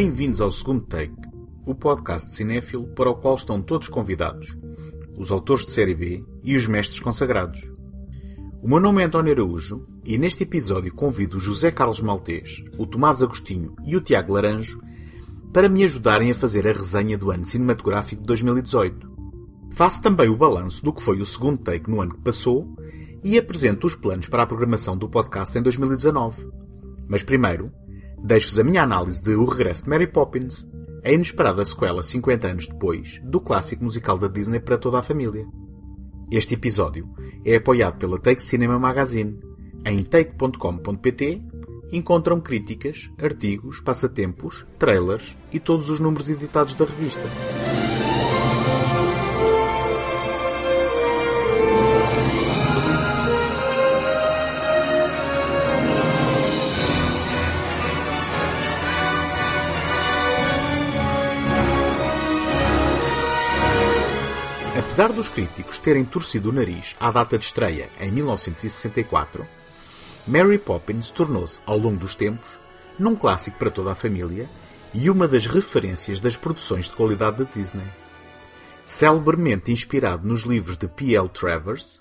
Bem-vindos ao segundo take, o podcast de cinéfilo para o qual estão todos convidados, os autores de série B e os mestres consagrados. O meu nome é António Araújo e neste episódio convido o José Carlos Maltês, o Tomás Agostinho e o Tiago Laranjo para me ajudarem a fazer a resenha do ano cinematográfico de 2018. Faço também o balanço do que foi o segundo take no ano que passou e apresento os planos para a programação do podcast em 2019. Mas primeiro, deixo-vos a minha análise de O Regresso de Mary Poppins, a inesperada sequela 50 anos depois do clássico musical da Disney para toda a família. Este episódio é apoiado pela Take Cinema Magazine. Em take.com.pt encontram críticas, artigos, passatempos, trailers e todos os números editados da revista. Apesar dos críticos terem torcido o nariz à data de estreia em 1964, Mary Poppins tornou-se, ao longo dos tempos, num clássico para toda a família e uma das referências das produções de qualidade da Disney. Celebremente inspirado nos livros de P.L. Travers,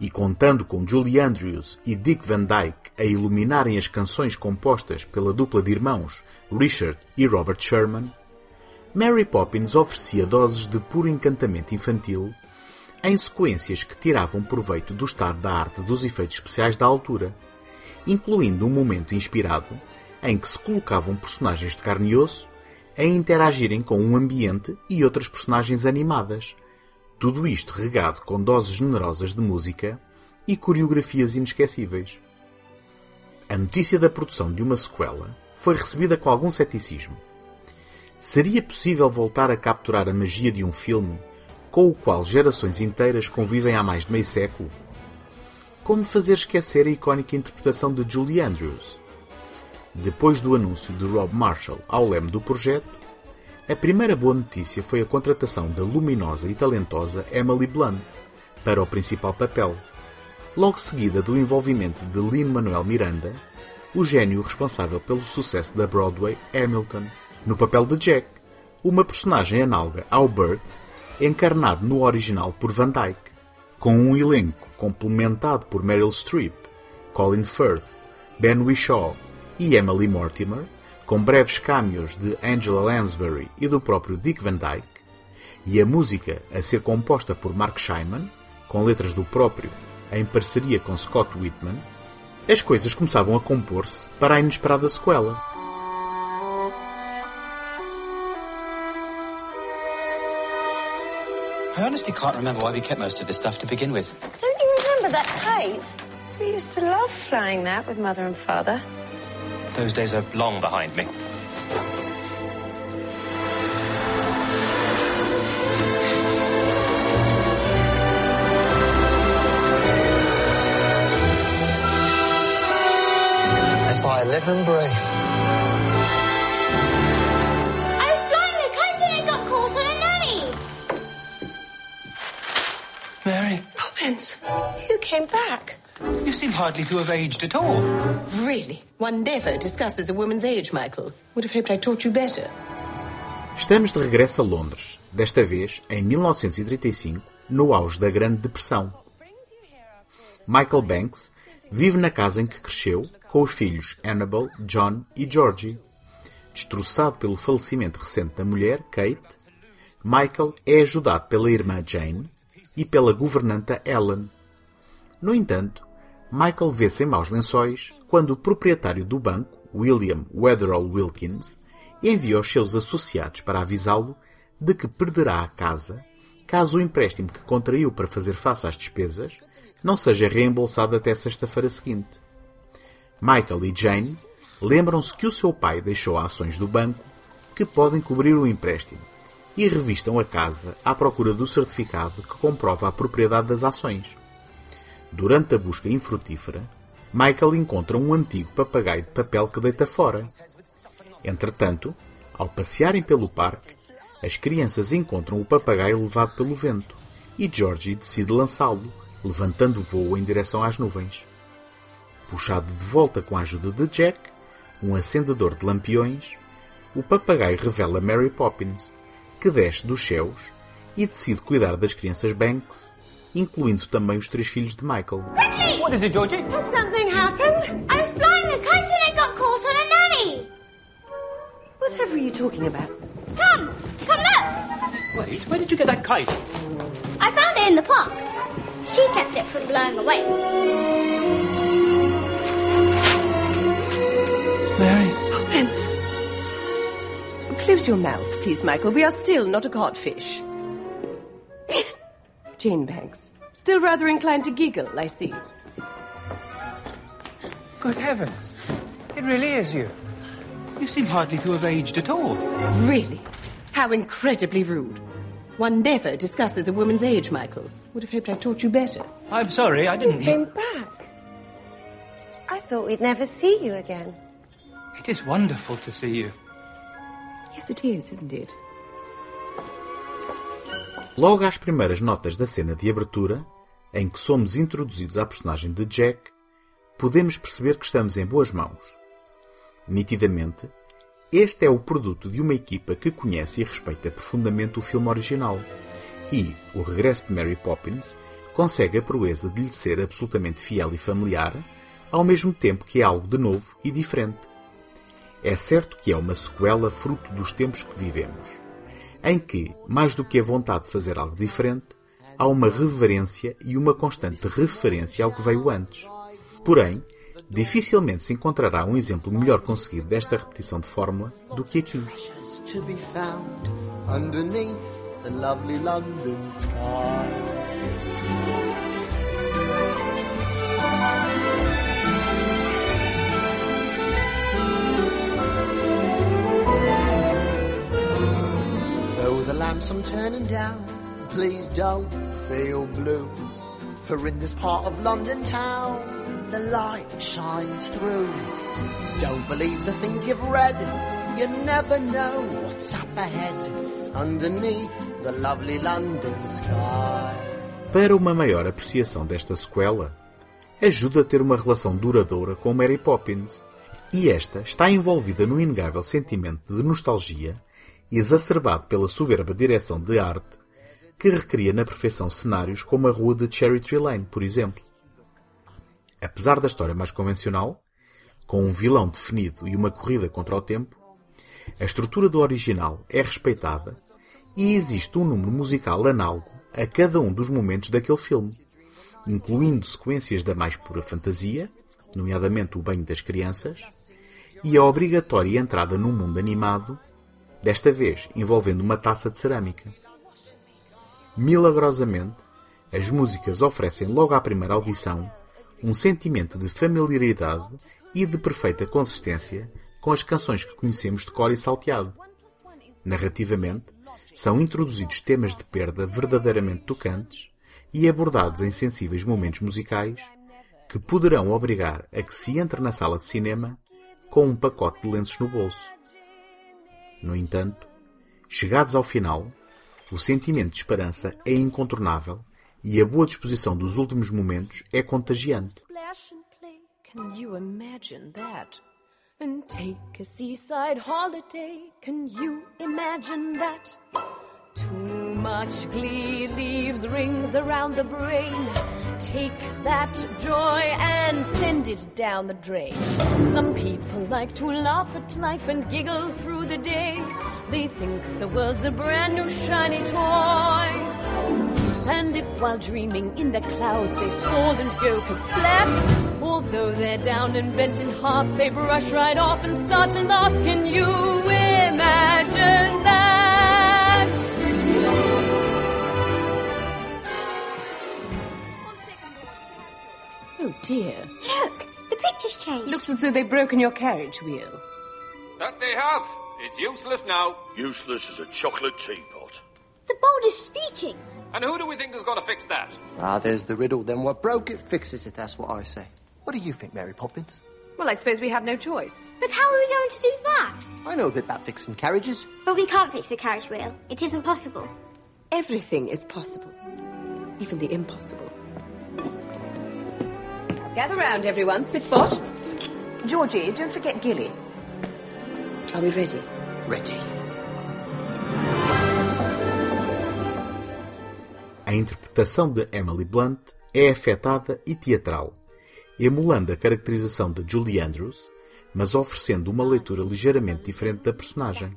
e contando com Julie Andrews e Dick Van Dyke a iluminarem as canções compostas pela dupla de irmãos Richard e Robert Sherman, Mary Poppins oferecia doses de puro encantamento infantil em sequências que tiravam proveito do estado da arte dos efeitos especiais da altura, incluindo um momento inspirado em que se colocavam personagens de carne e osso a interagirem com um ambiente e outras personagens animadas. Tudo isto regado com doses generosas de música e coreografias inesquecíveis. A notícia da produção de uma sequela foi recebida com algum ceticismo Seria possível voltar a capturar a magia de um filme com o qual gerações inteiras convivem há mais de meio século? Como fazer esquecer a icónica interpretação de Julie Andrews? Depois do anúncio de Rob Marshall ao leme do projeto, a primeira boa notícia foi a contratação da luminosa e talentosa Emily Blunt para o principal papel, logo seguida do envolvimento de Lin-Manuel Miranda, o gênio responsável pelo sucesso da Broadway Hamilton no papel de Jack, uma personagem análoga ao Burt, encarnado no original por Van Dyke, com um elenco complementado por Meryl Streep, Colin Firth, Ben Whishaw e Emily Mortimer, com breves cameos de Angela Lansbury e do próprio Dick Van Dyke, e a música a ser composta por Mark Scheinman, com letras do próprio em parceria com Scott Whitman, as coisas começavam a compor-se para a inesperada sequela. I honestly can't remember why we kept most of this stuff to begin with. Don't you remember that kite? We used to love flying that with mother and father. Those days are long behind me. That's why I live and breathe. You came back. you seem hardly to have aged at all. Really? One never discusses a woman's age, Michael. Would have hoped I taught you better. Estamos de regresso a Londres, desta vez em 1935, no auge da Grande Depressão. Michael Banks vive na casa em que cresceu com os filhos Annabel, John e Georgie. Destroçado pelo falecimento recente da mulher, Kate, Michael é ajudado pela irmã Jane e pela governanta Ellen. No entanto, Michael vê-se em maus lençóis quando o proprietário do banco, William Weatherall Wilkins, envia os seus associados para avisá-lo de que perderá a casa caso o empréstimo que contraiu para fazer face às despesas não seja reembolsado até sexta-feira seguinte. Michael e Jane lembram-se que o seu pai deixou ações do banco que podem cobrir o empréstimo e revistam a casa à procura do certificado que comprova a propriedade das ações. Durante a busca infrutífera, Michael encontra um antigo papagaio de papel que deita fora. Entretanto, ao passearem pelo parque, as crianças encontram o papagaio levado pelo vento e Georgie decide lançá-lo, levantando voo em direção às nuvens. Puxado de volta com a ajuda de Jack, um acendedor de lampiões, o papagaio revela Mary Poppins, que desce dos céus e decide cuidar das crianças Banks, incluindo também os três filhos de Michael. What is it, Georgie? Has something happened? I was flying a kite and it got caught on a nanny. Whatever are you talking about? Come, come look. Wait, where did you get that kite? I found it in the park. She kept it from blowing away. Mary. Poppins! Close your mouth, please, Michael. We are still not a codfish. Jane Banks. Still rather inclined to giggle, I see. Good heavens. It really is you. You seem hardly to have aged at all. Really? How incredibly rude. One never discusses a woman's age, Michael. Would have hoped I taught you better. I'm sorry, I didn't. came back. I thought we'd never see you again. It is wonderful to see you. Yes, it is, isn't it? Logo às primeiras notas da cena de abertura, em que somos introduzidos à personagem de Jack, podemos perceber que estamos em boas mãos. Nitidamente, este é o produto de uma equipa que conhece e respeita profundamente o filme original, e o regresso de Mary Poppins consegue a proeza de lhe ser absolutamente fiel e familiar, ao mesmo tempo que é algo de novo e diferente. É certo que é uma sequela fruto dos tempos que vivemos, em que, mais do que a vontade de fazer algo diferente, há uma reverência e uma constante referência ao que veio antes. Porém, dificilmente se encontrará um exemplo melhor conseguido desta repetição de fórmula do que aqui. underneath the lovely London sky. The lamps I'm turning down, please don't feel blue. For in this part of London town, the light shines through. Don't believe the things you've read, you never know what's up ahead underneath the lovely London sky. Para uma maior apreciação desta sequela, ajuda a ter uma relação duradoura com Mary Poppins, e esta está envolvida num inegável sentimento de nostalgia, exacerbado pela soberba direção de arte, que recria na perfeição cenários como a rua de Cherry Tree Lane, por exemplo. Apesar da história mais convencional, com um vilão definido e uma corrida contra o tempo, a estrutura do original é respeitada e existe um número musical análogo a cada um dos momentos daquele filme, incluindo sequências da mais pura fantasia, nomeadamente o banho das crianças, e a obrigatória entrada num mundo animado, desta vez envolvendo uma taça de cerâmica. Milagrosamente, as músicas oferecem logo à primeira audição um sentimento de familiaridade e de perfeita consistência com as canções que conhecemos de cor e salteado. Narrativamente, são introduzidos temas de perda verdadeiramente tocantes e abordados em sensíveis momentos musicais que poderão obrigar a que se entre na sala de cinema com um pacote de lenços no bolso. No entanto, chegados ao final, o sentimento de esperança é incontornável e a boa disposição dos últimos momentos é contagiante. Can you imagine that? And take a seaside holiday. Can you imagine that? Too much glee leaves rings around the brain. Take that joy and send it down the drain. Some people like to laugh at life and giggle through the day. They think the world's a brand new shiny toy. And if while dreaming in the clouds they fall and go splat, although they're down and bent in half, they brush right off and start to laugh. Can you imagine that? Oh dear. Look, the picture's changed. Looks as though they've broken your carriage wheel. That they have. It's useless now. Useless as a chocolate teapot. The board is speaking. And who do we think is going to fix that? Ah, there's the riddle. Then what broke it fixes it, that's what I say. What do you think, Mary Poppins? Well, I suppose we have no choice. But how are we going to do that? I know a bit about fixing carriages. But we can't fix the carriage wheel. It isn't possible. Everything is possible, even the impossible. Gather round, everyone. Spit spot. Georgie, don't forget Gilly. Are we ready? ready. A interpretação de Emily Blunt é afetada e teatral, emulando a caracterização de Julie Andrews, mas oferecendo uma leitura ligeiramente diferente da personagem.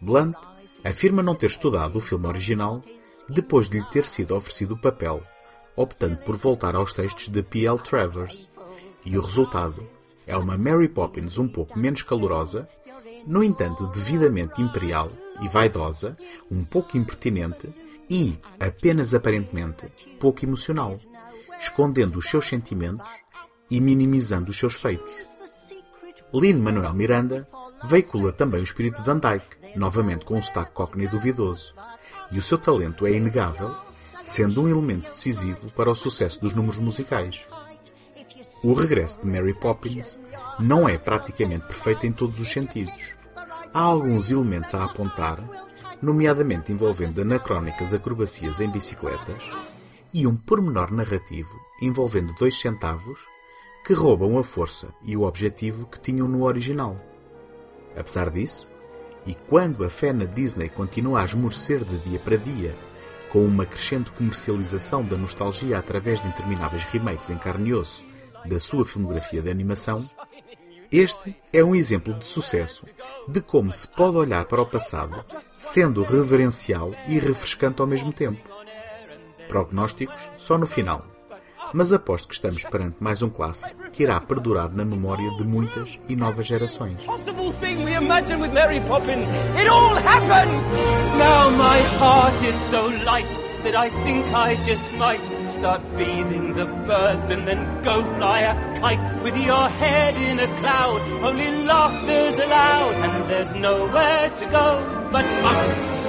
Blunt afirma não ter estudado o filme original depois de lhe ter sido oferecido o papel, optando por voltar aos textos de P.L. Travers, e o resultado é uma Mary Poppins um pouco menos calorosa, no entanto devidamente imperial e vaidosa, um pouco impertinente e, apenas aparentemente, pouco emocional, escondendo os seus sentimentos e minimizando os seus feitos. Lin-Manuel Miranda veicula também o espírito de Van Dyke, novamente com um sotaque cockney duvidoso, e o seu talento é inegável, sendo um elemento decisivo para o sucesso dos números musicais. O regresso de Mary Poppins não é praticamente perfeito em todos os sentidos. Há alguns elementos a apontar, nomeadamente envolvendo anacrónicas acrobacias em bicicletas e um pormenor narrativo envolvendo dois centavos que roubam a força e o objetivo que tinham no original. Apesar disso, e quando a fé na Disney continua a esmorecer de dia para dia, com uma crescente comercialização da nostalgia através de intermináveis remakes em carne e osso da sua filmografia de animação, este é um exemplo de sucesso de como se pode olhar para o passado sendo reverencial e refrescante ao mesmo tempo. Prognósticos só no final, mas aposto que estamos perante mais um clássico que irá perdurar na memória de muitas e novas gerações. That I think I just might start feeding the birds and then go fly a kite with your head in a cloud. Only laughter's allowed and there's nowhere to go but up.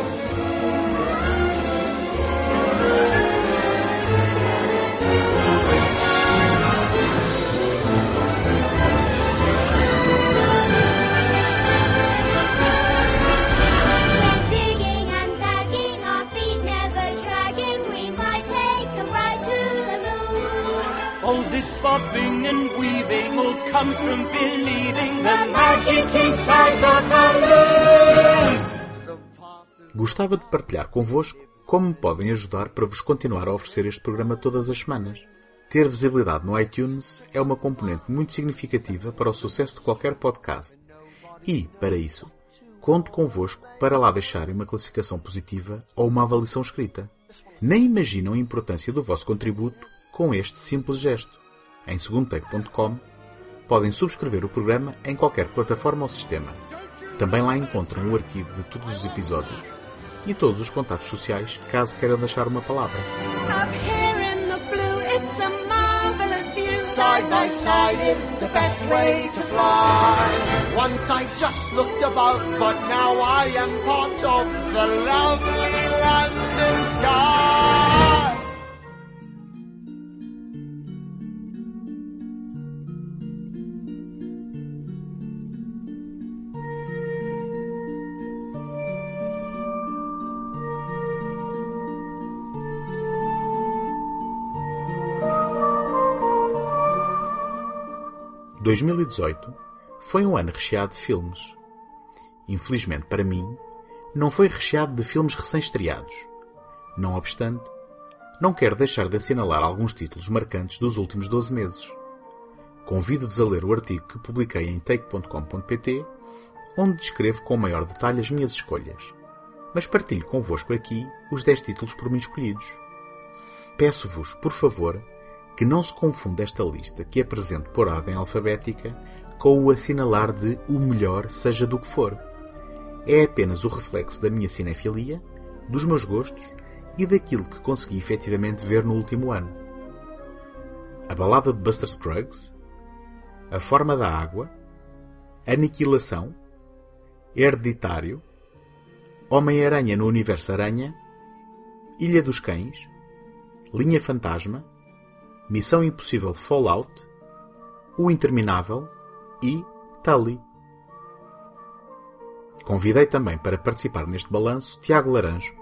All this bobbing and weaving all comes from believing the magic inside the balloon. Gostava de partilhar convosco como me podem ajudar para vos continuar a oferecer este programa todas as semanas. Ter visibilidade no iTunes é uma componente muito significativa para o sucesso de qualquer podcast. E, para isso, conto convosco para lá deixarem uma classificação positiva ou uma avaliação escrita. Nem imaginam a importância do vosso contributo com este simples gesto. Em segundotake.com podem subscrever o programa em qualquer plataforma ou sistema. Também lá encontram o arquivo de todos os episódios e todos os contatos sociais caso queiram deixar uma palavra. Side by side is the best way to fly. Once I just looked above, but now I am part of the lovely London sky. 2018 foi um ano recheado de filmes. Infelizmente para mim, não foi recheado de filmes recém-estreados. Não obstante, não quero deixar de assinalar alguns títulos marcantes dos últimos 12 meses. Convido-vos a ler o artigo que publiquei em take.com.pt, onde descrevo com maior detalhe as minhas escolhas, mas partilho convosco aqui os 10 títulos por mim escolhidos. Peço-vos, por favor, que não se confunda esta lista que apresento por ordem alfabética com o assinalar de o melhor seja do que for. É apenas o reflexo da minha cinefilia, dos meus gostos e daquilo que consegui efetivamente ver no último ano. A balada de Buster Scruggs, A Forma da Água, Aniquilação, Hereditário, Homem-Aranha no Universo Aranha, Ilha dos Cães, Linha Fantasma, Missão Impossível Fallout, O Interminável e Tully. Convidei também para participar neste balanço Tiago Laranjo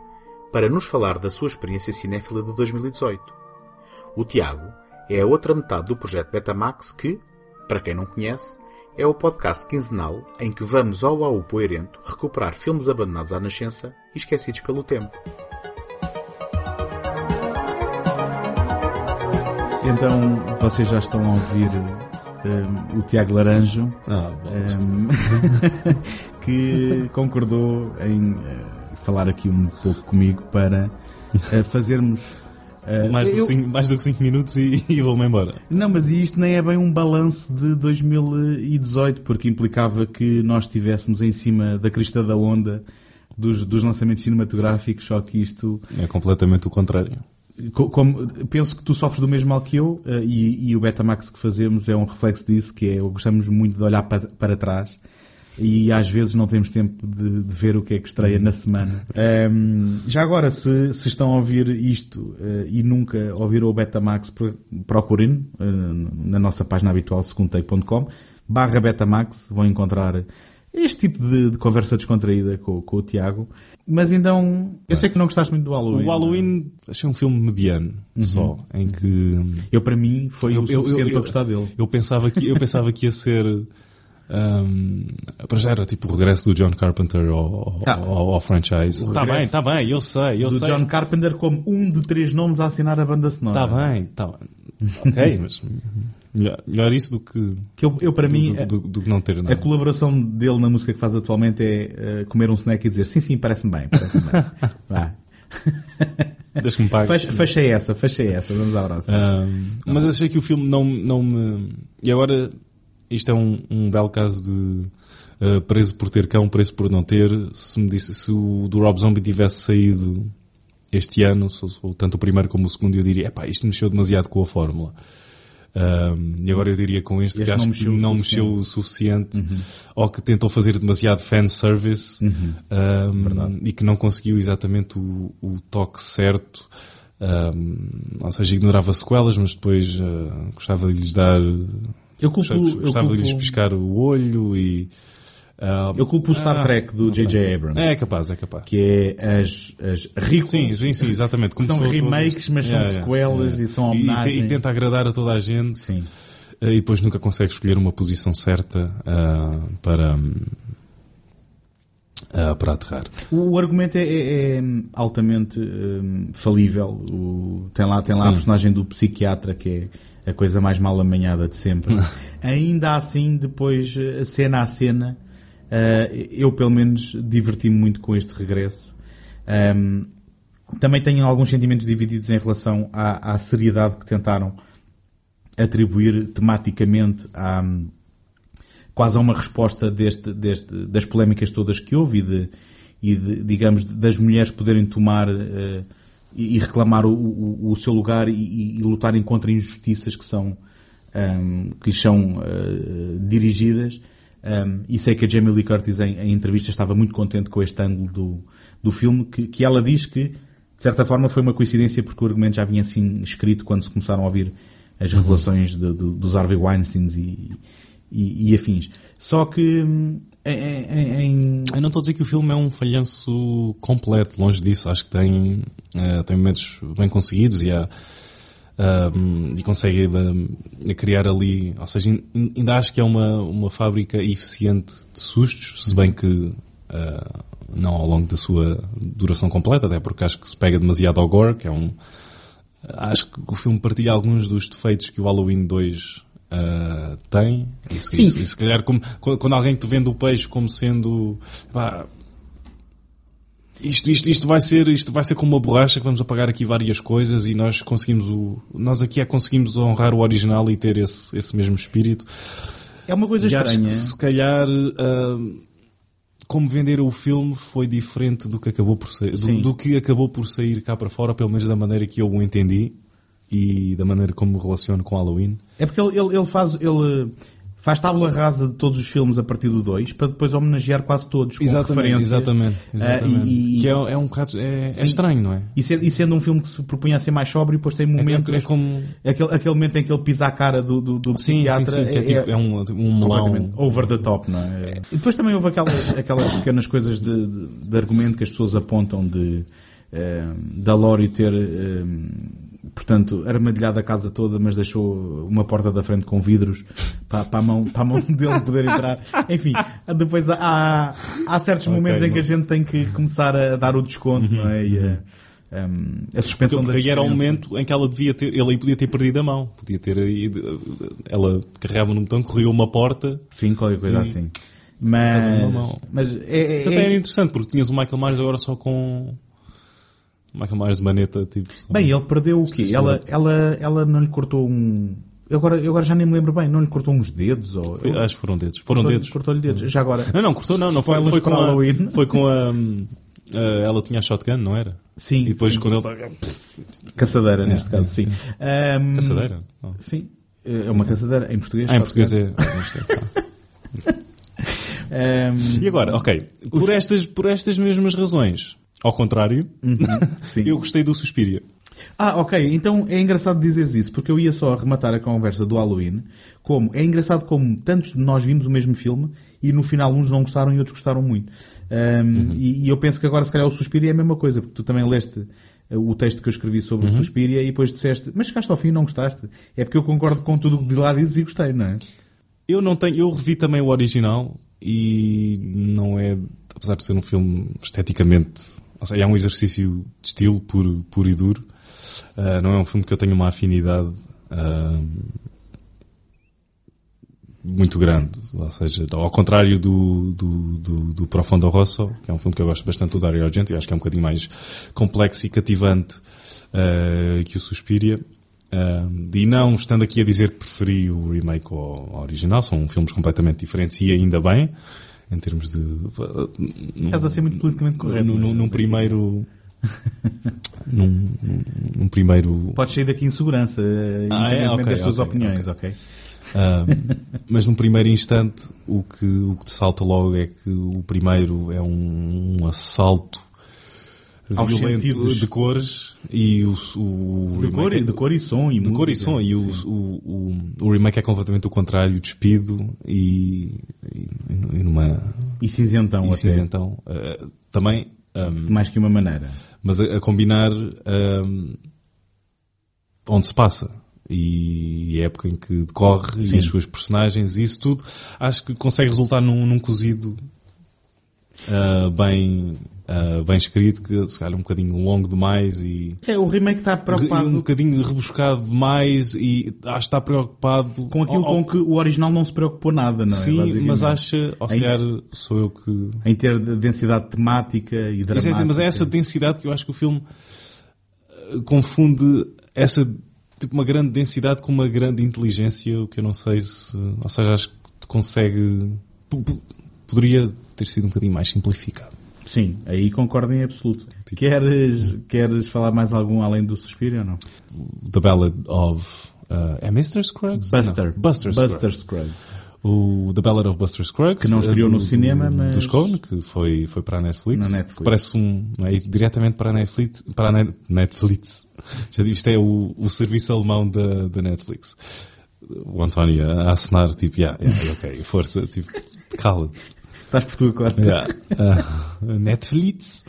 para nos falar da sua experiência cinéfila de 2018. O Tiago é a outra metade do projeto Betamax que, para quem não conhece, é o podcast quinzenal em que vamos ao AU Poeirento recuperar filmes abandonados à nascença e esquecidos pelo tempo. Então, vocês já estão a ouvir um, o Tiago Laranjo, Ah, um, que concordou em uh, falar aqui um pouco comigo para uh, fazermos. uh, mais, do eu- que cinco, mais do que 5 minutos e, e vou-me embora. Não, mas isto nem é bem um balanço de 2018, porque implicava que nós estivéssemos em cima da crista da onda dos, dos lançamentos cinematográficos, só que isto É completamente o contrário. Co- como- penso que tu sofres do mesmo mal que eu eh, e, e o Betamax que fazemos é um reflexo disso, que é gostamos muito de olhar para, para trás e às vezes não temos tempo de, de ver o que é que estreia na semana. Ehm, já agora, se, se estão a ouvir isto eh, e nunca ouviram o Betamax, pro- procurem eh, na nossa página habitual, segundotake.com, barra Betamax, vão encontrar este tipo de, de conversa descontraída com, com o Tiago. Mas então, eu sei que não gostaste muito do Halloween. O Halloween achei um filme mediano só, em que Eu, para mim, foi o suficiente para gostar dele. Eu pensava que, eu pensava que ia ser. Um, para já era tipo o regresso do John Carpenter ao, Tá. ao, ao franchise. Está bem, está bem, eu sei, eu do sei. John Carpenter como um de três nomes a assinar a banda sonora. Está bem, está bem. Ok, mas melhor, melhor isso do que, Que eu, eu, para do, mim, do, do- que não ter a nada. colaboração dele na música que faz atualmente é eh, comer um snack e dizer sim, sim, parece-me bem, parece-me bem. Vá. Deixa-me pagar. Fecha, fecha essa, fecha essa, vamos à próxima. Um, mas achei que o filme não, não me. E agora, isto é um, um belo caso de uh, preso por ter cão, preso por não ter. Se me disse, se o do Rob Zombie tivesse saído este ano, tanto o primeiro como o segundo, eu diria, epá, isto mexeu demasiado com a fórmula. Um, e agora eu diria com este, Este que acho não que mexeu o não suficiente. mexeu o suficiente ou que tentou fazer demasiado fanservice um, e que não conseguiu exatamente o, o toque certo. Um, ou seja, ignorava sequelas, mas depois uh, gostava de lhes dar. Eu culpo- gostava, eu gostava de lhes culpo- piscar o olho e. um, Eu culpo o Star ah, Trek do. J.J. Abrams. É capaz, é capaz. Que é as, as requels. Sim, sim, sim, exatamente. São Começou remakes, todas- mas são Yeah, sequelas yeah. e são E- e. E, tenta agradar a toda a gente. Sim. Eh, E depois nunca consegue escolher uma posição certa ah, para, ah, para aterrar. O, argumento é, é- é altamente hum, falível. O- tem lá, tem lá a personagem do psiquiatra, que é a coisa mais mal amanhada de sempre. Ainda assim, depois, cena a cena, eh, eu pelo menos diverti-me muito com este regresso. Hum, também tenho alguns sentimentos divididos em relação à, à seriedade que tentaram atribuir tematicamente à, quase a uma resposta deste, deste, das polémicas todas que houve e, de, e de, digamos, das mulheres poderem tomar eh, e, e reclamar o, o, o seu lugar e, e- lutarem contra injustiças que são ehm, que lhes são eh, dirigidas. Ehm, e sei que a Jamie Lee Curtis em, em entrevista estava muito contente com este ângulo do, do filme, que, que ela diz que de certa forma foi uma coincidência porque o argumento já vinha assim escrito quando se começaram a ouvir as revelações de- do- dos Harvey Weinsteins e, e, e afins. Só que hum, em, em- em- Eu não estou a dizer que o filme é um falhanço completo, longe disso. Acho que tem, eh, tem momentos bem conseguidos e, há, ahm, e consegue eh, criar ali. Ou seja, in- ainda acho que é uma, uma fábrica eficiente de sustos, se bem que ah, não ao longo da sua duração completa, até porque acho que se pega demasiado ao gore, que é um. Acho que o filme partilha alguns dos defeitos que o Halloween 2 ah, tem. E se, Sim. e se calhar, como, quando quando alguém te vende o peixe como sendo. pá, isto, isto, isto, vai ser, isto vai ser como uma borracha que vamos apagar aqui várias coisas e nós conseguimos o. Nós aqui é conseguimos honrar o original e ter esse, esse mesmo espírito. É uma coisa E acho estranha. que se calhar. ah, como vender o filme foi diferente do que acabou por sair, do, do que acabou por sair cá para fora, pelo menos da maneira que eu o entendi e da maneira como me relaciono com Halloween. É porque ele, ele, ele faz, ele faz tábula rasa de todos os filmes a partir do 2 para depois homenagear quase todos com referência. exatamente, exatamente. Ah, e- e- que é, é um bocado, é, é estranho, não é? E sendo, e sendo um filme que se propunha a ser mais sóbrio, depois tem momentos. é como- aquele, aquele momento em que ele pisa a cara do, do, do Sim, psiquiatra. sim, sim, que é tipo- é um- um melão. over the top, não é? E depois também houve aquelas, aquelas pequenas coisas de, de, de argumento que as pessoas apontam de. eh, da Lori ter eh, portanto, armadilhada a casa toda, mas deixou uma porta da frente com vidros para, para, a, mão, para a mão dele poder entrar. Enfim, depois há, há certos Ok, momentos em que a gente tem que começar a dar o desconto, não é? E a, um, a suspensão Porque da aí era o momento em que ela devia ter, ele aí podia ter perdido a mão. Podia ter ido, ela carregava no botão, corria uma porta. Sim, qualquer coisa e assim. Mas, mas é, Isso é- até era interessante, porque tinhas o Michael Myers agora só com. Michael Myers de maneta, tipo. Bem, ele perdeu o quê? Ela, sim. ela, ela não lhe cortou um. Eu agora, eu agora já nem me lembro bem, não lhe cortou uns dedos? Ou... Foi- acho que foram dedos. Foram Cortou- dedos. Cortou-lhe dedos. Já agora. Não, não, cortou não, não foi, foi com a, foi com a, hum, a- ela tinha a shotgun, não era? Sim. E depois sim. quando ele Caçadeira, É, neste é, caso, sim. Ahm, Caçadeira? Oh. Sim. É uma caçadeira. Em português. Ah, em português é. Ahm, E agora, ok, por estas, por estas mesmas razões, ao contrário, eu gostei do Suspiria. Ah, ok. Então é engraçado dizeres isso, porque eu ia só arrematar a conversa do Halloween. Como é engraçado como tantos de nós vimos o mesmo filme e no final uns não gostaram e outros gostaram muito. Um, e, e eu penso que agora se calhar o Suspiria é a mesma coisa, porque tu também leste uh, o texto que eu escrevi sobre o Uhum. Suspiria e depois disseste, mas chegaste ao fim e não gostaste. É porque eu concordo com tudo o que de lá dizes e gostei, não é? Eu não tenho, eu revi também o original e não é, apesar de ser um filme esteticamente, é um exercício de estilo puro, puro e duro. ah, não é um filme que eu tenho uma afinidade ah, muito grande, ou seja, ao contrário do, do, do, do Profondo Rosso, que é um filme que eu gosto bastante do Dario Argento, e acho que é um bocadinho mais complexo e cativante ah, que o Suspiria. Ah, e não estando aqui a dizer que preferi o remake ao, ao original, são filmes completamente diferentes e ainda bem, em termos de. Estás a ser muito politicamente correto, Num, num- mas- num mas primeiro. num, num- num primeiro. Podes sair daqui em segurança, eh, Ah, é? independentemente Ok, das tuas ok, opiniões, ok? Ah, mas num primeiro instante, o que, o que te salta logo é que o primeiro é um, um assalto violento de cores. E o, o De cor é- de cor e som e de cor e música, som. E o, o, o, remake é completamente o contrário, despido e, e, e numa E cinzentão e até. cinzentão. Ah, também ahm, Mais que uma maneira. mas a, a combinar ahm, onde se passa. E a época em que decorre Sim. e as suas personagens e isso tudo acho que consegue resultar num, num cozido ah, bem ah, bem escrito que se calhar um bocadinho longo demais e É, o remake está preocupado um bocadinho rebuscado demais e acho que está preocupado com aquilo com que o original não se preocupou nada, não é? Sim, mas acha, ou se Em- calhar sou eu que Em ter de- densidade temática e dramática. mas é essa densidade que eu acho que o filme eh, confunde essa tipo uma grande densidade com uma grande inteligência, o que eu não sei se, ou seja, acho que consegue poderia ter sido um bocadinho mais simplificado. Sim, aí concordo em absoluto. Queres, queres falar mais algum além do Suspiro ou não? The Ballad of uh, é Mr. Scruggs? Buster. Não, Buster, Buster Scruggs. Scruggs. O The Ballad of Buster Scruggs Que não eh, estreou do- no cinema, do- mas- dos Coen, que foi foi para a Netflix. Na Netflix. Parece um é, diretamente para a Netflix, para a Net- Netflix. Já digo, isto é o, o serviço alemão da, da Netflix. O António a assinar, tipo, yeah, yeah, ok, força, tipo, cala. Estás por tua conta. Yeah. Ah, Netflix.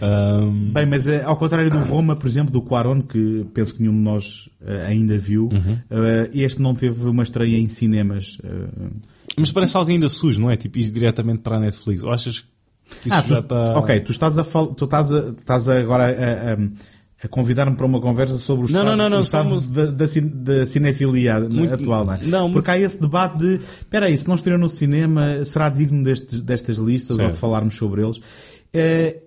Um, Bem, mas é, ao contrário do Roma, por exemplo, do Quaron, que penso que nenhum de nós eh, ainda viu, Uhum. eh, este não teve uma estreia em cinemas. mas parece alguém ainda sujo, não é? Tipo, ir diretamente para a Netflix. Ou achas que isso Ah, já tu, está... ok, tu estás, a fal- tu estás, a, estás a agora a, a- a convidar-me para uma conversa sobre o Não, estado, não, não, não, o estado somos- da, da, da cinefilia Muito- atual, não é? não, Porque há esse debate de, espera aí, se não estreou no cinema, será digno destes, destas listas ou Certo. de falarmos sobre eles? Eh,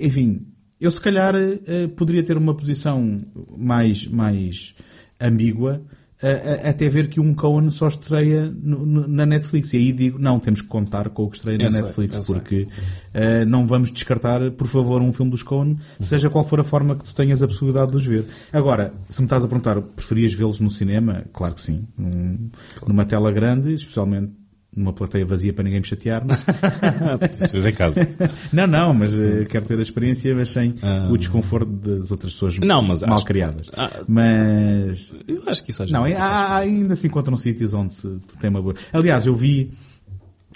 enfim, eu se calhar eh, poderia ter uma posição mais, mais ambígua a- até ver que um Cohen só estreia no- no- na Netflix. E aí digo, não, temos que contar com o que estreia na Eu Netflix, sei. porque eh, não vamos descartar, por favor, um filme dos Cohen, seja qual for a forma que tu tenhas a possibilidade de os ver. Agora, se me estás a perguntar, preferias vê-los no cinema? Claro que sim. Num- numa tela grande, especialmente numa plateia vazia para ninguém me chatear. não é? Fez em casa. Não, não, mas eh, quero ter a experiência, mas sem Ah. o desconforto das outras pessoas Não, mas mal acho- criadas. Ah. Mas. Eu acho que isso às Não, é- há- ainda se encontram sítios onde se tem uma boa. Aliás, eu vi.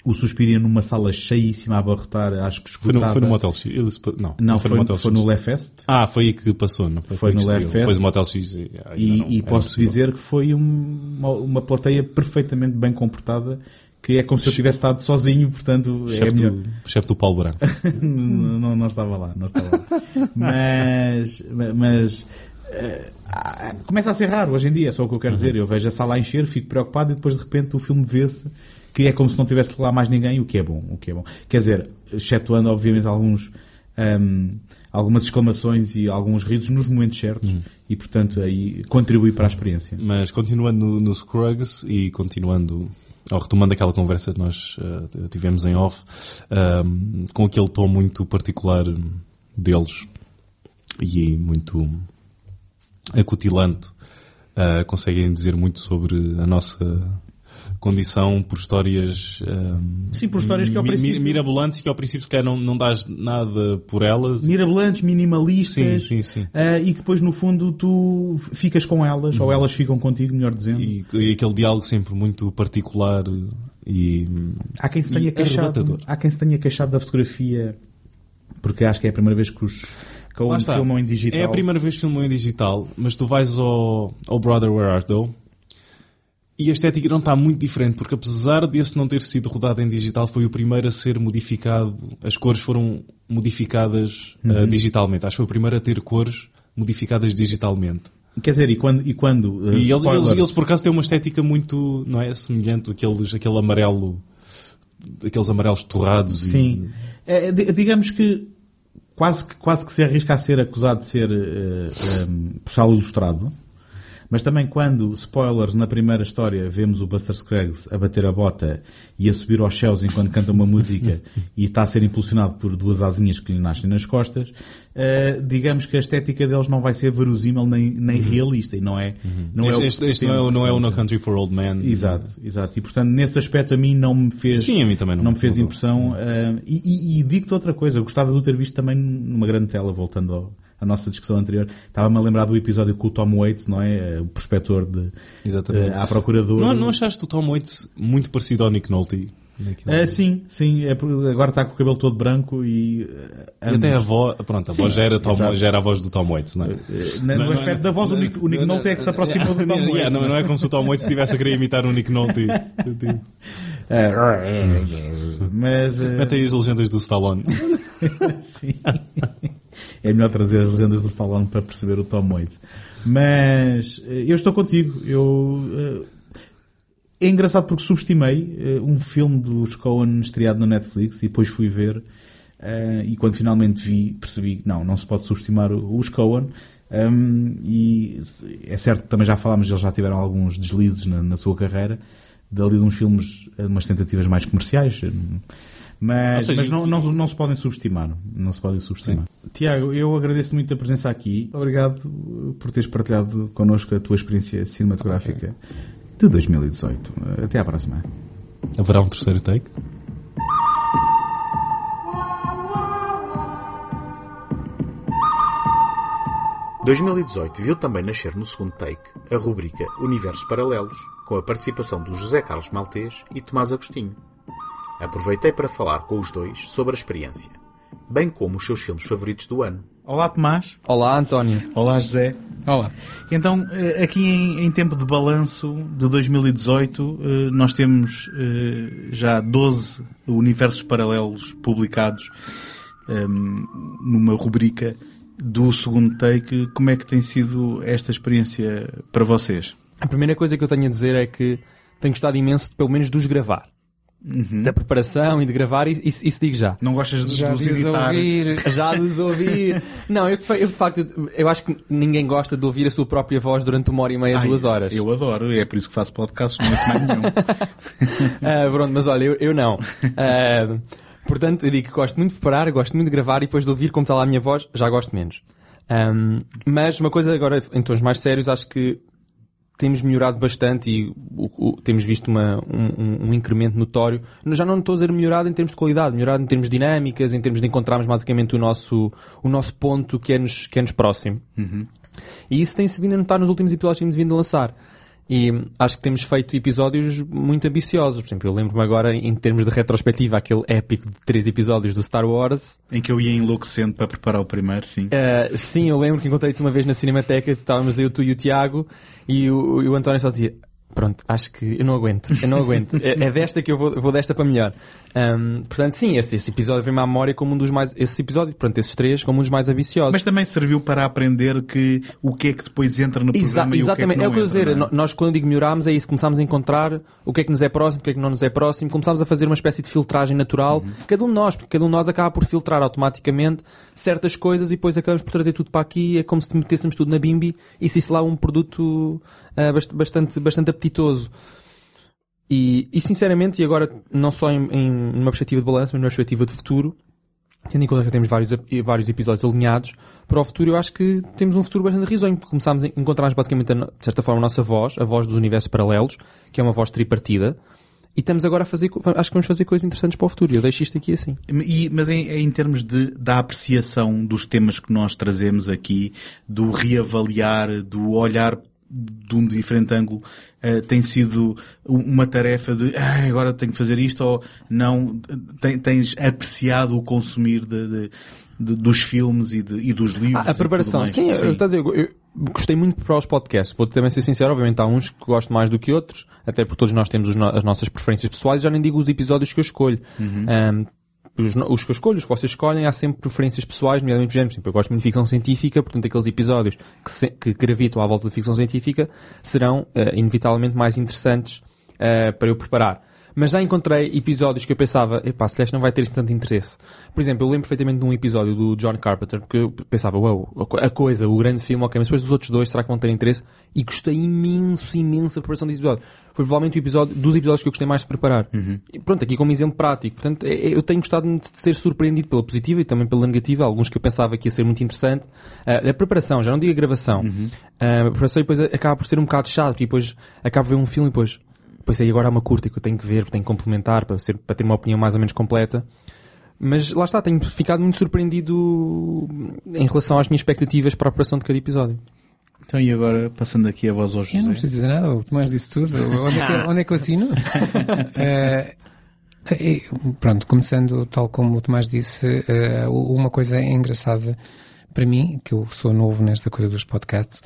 o Suspiria numa sala cheíssima a abarrotar, acho que Foi no, esgotada. foi no Motel X. Eles- Não, Não, foi, no Motel foi no Lefest. Ah, foi aí que passou, não foi? Foi que no. Lefest. Depois o Motel X. e- ainda E, não, e era posso impossível. dizer que foi um- uma, uma plateia perfeitamente bem comportada, que é como se eu tivesse estado sozinho, portanto é Excepto, melhor. excepto do Paulo Branco. não, não, não estava lá, não estava lá. Mas, mas ah, começa a ser raro hoje em dia, é só o que eu quero dizer. Eu vejo a sala a encher, fico preocupado e depois de repente o filme vê-se que é como se não tivesse lá mais ninguém, o que é bom, o que é bom. Quer dizer, excetuando obviamente alguns ahm, algumas exclamações e alguns risos nos momentos certos e portanto aí contribui para a experiência. Mas continuando no, no Scruggs e continuando, ou retomando aquela conversa que nós eh, tivemos em off, ehm, com aquele tom muito particular deles e muito acutilante, eh, conseguem dizer muito sobre a nossa condição por histórias ehm, Sim, por histórias que ao mi- princípio- mirabolantes e que ao princípio se calhar não, não dás nada por elas Mirabolantes, minimalistas Sim, sim, sim. ah, e que depois no fundo tu ficas com elas ou elas ficam contigo, melhor dizendo. e, e aquele diálogo sempre muito particular e Há quem se tenha queixado, há quem se tenha queixado da fotografia porque acho que é a primeira vez que os que filmam em digital. É a primeira vez que filmam em digital, mas tu vais ao, ao Brother Where Art Thou e a estética não está muito diferente, porque apesar desse não ter sido rodado em digital, foi o primeiro a ser modificado, as cores foram modificadas Uhum. uh, digitalmente. Acho que foi o primeiro a ter cores modificadas digitalmente. Quer dizer, e quando, e quando uh, e eles, eles, eles, por acaso têm uma estética muito, não é, semelhante àqueles, aquele amarelo, aqueles amarelos torrados. e- Sim. É, di- digamos que quase, que quase que se arrisca a ser acusado de ser uh, um, postal ilustrado. Mas também quando, spoilers, na primeira história vemos o Buster Scruggs a bater a bota e a subir aos céus enquanto canta uma música e está a ser impulsionado por duas asinhas que lhe nascem nas costas, uh, digamos que a estética deles não vai ser verosímil nem, nem realista e não é, não é o Uhum. este este não, é, o- não é o No. Country for Old Men. Exato, exato. E portanto, nesse aspecto a mim não me fez, Sim, a mim também não me me fez mudou. impressão. ah, e e- e digo-te outra coisa, eu gostava de o ter visto também numa grande tela, voltando ao- à nossa discussão anterior. Estava-me a lembrar do episódio com o Tom Waits, não é? Ah, O prospector de, Exatamente. ah, à procuradora. Não, não achaste o Tom Waits muito parecido ao Nick Nolte? Ah, sim, sim. É agora está com o cabelo todo branco e. ah, E até a voz, pronto, a Sim, voz já era, Tom, já era a voz do Tom Waits, não é? Na- no aspecto da voz, o Nick, o Nick Nolte é que se aproximou do Tom Yeah, Waits. não, não é como se o Tom Waits estivesse a querer imitar o Nick Nolte. É, mas. ah, Mete aí as legendas do Stallone. Sim. É melhor trazer as legendas do Stallone para perceber o Tom Waits. Mas eh, eu estou contigo. Eu, eh, é engraçado porque subestimei eh, um filme dos Coen estreado na Netflix e depois fui ver e quando finalmente vi percebi que não, não se pode subestimar os Coen. Um, e é certo que também já falámos, eles já tiveram alguns deslizes na, na sua carreira, dali de uns filmes, umas tentativas mais comerciais. eh, Mas, seja, mas não, não, não se podem subestimar. Não se podem subestimar. Tiago, eu agradeço muito a presença aqui. Obrigado por teres partilhado connosco a tua experiência cinematográfica de 2018. Uh, Até à próxima. Haverá um terceiro take? Em 2018 viu também nascer no segundo take a rubrica Universos Paralelos, com a participação do José Carlos Maltês e Tomás Agostinho. Aproveitei para falar com os dois sobre a experiência, bem como os seus filmes favoritos do ano. Olá, Tomás. Olá, António. Olá, José. Olá. Então, eh, aqui em, em tempo de balanço de 2018, eh, nós temos eh, já 12 universos paralelos publicados ehm, numa rubrica do segundo take. Como é que tem sido esta experiência para vocês? A primeira coisa que eu tenho a dizer é que tenho gostado imenso, pelo menos, de os gravar. Da preparação e de gravar, isso, isso, digo já. Não gostas de, Já de editar? ouvir. Já de os ouvir. Não, eu, eu de facto, eu acho que ninguém gosta de ouvir a sua própria voz durante uma hora e meia, Ai, duas horas. Eu adoro, é por isso que faço podcast, não ouço mais nenhum. Ah, pronto, mas olha, eu, eu não. Ah, portanto, eu digo que gosto muito de preparar, gosto muito de gravar e depois de ouvir como está lá a minha voz, já gosto menos. Ahm, mas uma coisa agora, em tons mais sérios, acho que temos melhorado bastante e o- o- temos visto uma- um, um- incremento notório. Já não estou a dizer melhorado em termos de qualidade, melhorado em termos de dinâmicas, em termos de encontrarmos basicamente o nosso, o nosso ponto que é-nos que é -nos próximo. Uhum. E isso tem-se vindo a notar nos últimos episódios que temos vindo a lançar. E acho que temos feito episódios muito ambiciosos. Por exemplo, eu lembro-me agora, em termos de retrospectiva, aquele épico de três episódios do Star Wars. Em que eu ia enlouquecendo para preparar o primeiro, sim. Uh, sim, eu lembro que encontrei-te uma vez na Cinemateca, estávamos eu, tu e o Tiago, e o, o António só dizia, Pronto, acho que eu não aguento, eu não aguento. é, é, desta que eu vou, vou desta para melhor. Um, portanto, sim, este, esse episódio vem-me à memória como um dos mais, esse episódio, pronto, esses três, como um dos mais ambiciosos. Mas também serviu para aprender que o que é que depois entra no Exa programa exatamente. e o que é que não é o que eu entra, dizer, é? nós quando digo melhorámos é isso, começámos a encontrar o que é que nos é próximo, o que é que não nos é próximo, começámos a fazer uma espécie de filtragem natural, Uhum. cada um de nós, porque cada um de nós acaba por filtrar automaticamente certas coisas e depois acabamos por trazer tudo para aqui, é como se metêssemos tudo na bimbi e se isso lá um produto bast- bastante, bastante apetitoso. E, e sinceramente, e agora não só em, em numa perspectiva de balanço, mas numa perspectiva de futuro, tendo em conta que temos vários, vários episódios alinhados, para o futuro eu acho que temos um futuro bastante risonho, porque começámos a encontrar basicamente, de certa forma, a nossa voz, a voz dos universos paralelos, que é uma voz tripartida, e estamos agora a fazer, acho que vamos fazer coisas interessantes para o futuro. Eu deixo isto aqui assim. E- mas em, em termos de, da apreciação dos temas que nós trazemos aqui, do reavaliar, do olhar de um diferente ângulo, eh, tem sido uma tarefa de "Ah, agora tenho que fazer isto ou não, Tem- tens apreciado o consumir de, de- de- dos filmes e, e dos livros. Ah, a preparação, mais. sim, eu, estás a dizer, eu, eu gostei muito para os podcasts. Vou também ser sincero, obviamente há uns que gosto mais do que outros, até porque todos nós temos os no- as nossas preferências pessoais, já nem digo os episódios que eu escolho. Uhum. Ahm, os, os que eu escolho, os que vocês escolhem, há sempre preferências pessoais, nomeadamente, por exemplo, exemplo, eu gosto muito de ficção científica, portanto aqueles episódios que, se- que gravitam à volta de ficção científica serão eh, inevitavelmente mais interessantes eh, para eu preparar. Mas já encontrei episódios que eu pensava, epá, se não vai ter assim tanto interesse. Por exemplo, eu lembro perfeitamente de um episódio do John Carpenter que eu pensava, uau, co- a coisa, o grande filme, ok, mas depois dos outros dois, será que vão ter interesse? E gostei imenso, imenso da preparação desse episódio. Foi provavelmente o episódio, dos episódios que eu gostei mais de preparar. E pronto, aqui como exemplo prático. Portanto, é- é- eu tenho gostado de ser surpreendido pela positiva e também pela negativa. Alguns que eu pensava que ia ser muito interessante. Ah, a preparação, já não digo a gravação. Ah, a preparação depois acaba por ser um bocado chato e depois acabo de ver um filme e depois Pois aí agora há uma curta que eu tenho que ver, tenho que complementar para, ser, para ter uma opinião mais ou menos completa. Mas lá está, tenho ficado muito surpreendido em relação às minhas expectativas para a operação de cada episódio. Então, e agora, passando aqui a voz José. Eu não preciso dizer nada, o Tomás disse tudo. Onde é que, onde é que eu assino? Eh, e, pronto, começando tal como o Tomás disse, eh, uma coisa engraçada para mim, que eu sou novo nesta coisa dos podcasts,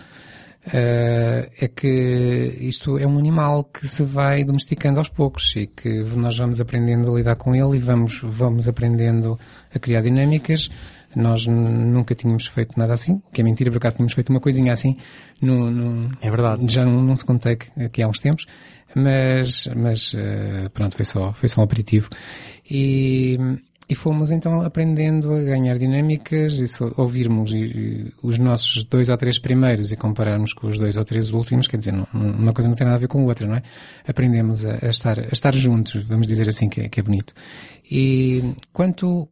eh, é que isto é um animal que se vai domesticando aos poucos e que nós vamos aprendendo a lidar com ele e vamos, vamos aprendendo a criar dinâmicas. Nós nunca tínhamos feito nada assim, que é mentira, por acaso tínhamos feito uma coisinha assim no, no- É verdade. já num second take aqui há uns tempos, mas, mas eh, pronto, foi só, foi só um aperitivo. E, e fomos então aprendendo a ganhar dinâmicas e se ouvirmos os nossos dois ou três primeiros e compararmos com os dois ou três últimos, quer dizer, não- uma coisa não tem nada a ver com a outra, não é? Aprendemos a, a estar, a estar juntos, vamos dizer assim, que é, que é bonito. E quanto